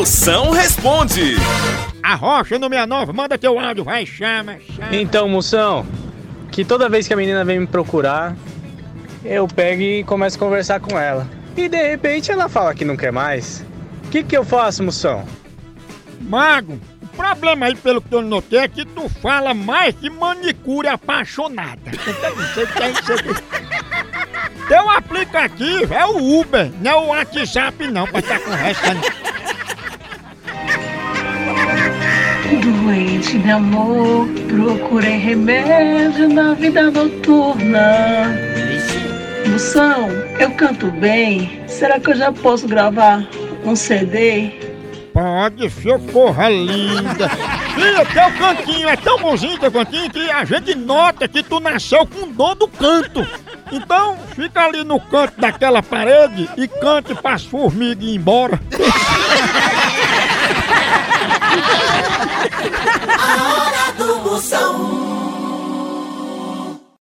Moção responde. A Rocha no 69, manda teu áudio, vai, chama, chama. Então, moção, que toda vez que a menina vem me procurar, eu pego e começo a conversar com ela. E de repente ela fala que não quer mais. O que, que eu faço, moção? Mago, o problema aí, pelo que eu notei, é que tu fala mais que manicure apaixonada. Então, o que é isso. Teu aplicativo é o Uber, não é o WhatsApp não, pra estar conversando. Doente de amor, procurei remédio na vida noturna. Moção, eu canto bem. Será que eu já posso gravar um CD? Pode, socorra linda. Filha, teu cantinho é tão bonzinho teu cantinho que a gente nota que tu nasceu com dor do canto. Então, fica ali no canto daquela parede e cante pras formigas ir embora. A hora do Moção.